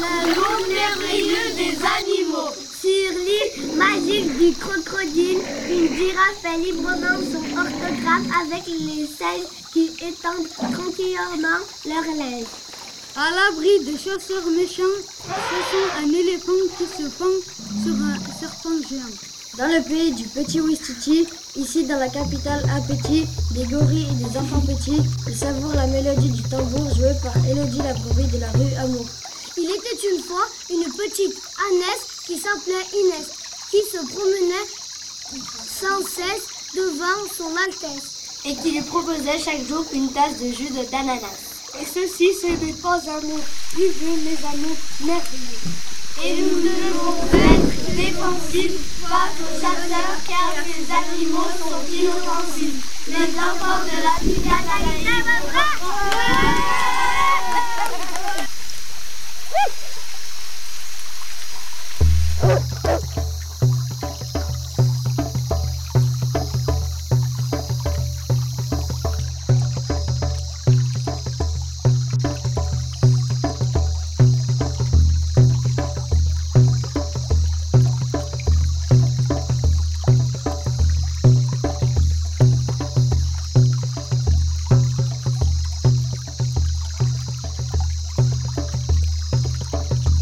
merveilleux des animaux. Sur l'île magique du crocodile, une girafe fait librement son orthographe avec les selles qui étendent tranquillement leur linge. À l'abri des chasseurs méchants, ce sont un éléphant qui se pend sur un serpent géant. Dans le pays du petit Wistiti, ici dans la capitale Apeti, des gorilles et des enfants petits, ils savourent la mélodie du tambour joué par Elodie la de la rue Amour. Il était une fois une petite ânesse qui s'appelait Inès, qui se promenait sans cesse devant son Altesse. et qui lui proposait chaque jour une tasse de jus de d'ananas. Et ceci, ce n'est pas un mot. Vivez mes amours merveilleux. Et nous devons être défensifs face aux chasseurs car les animaux sont inoffensifs. Les enfants de la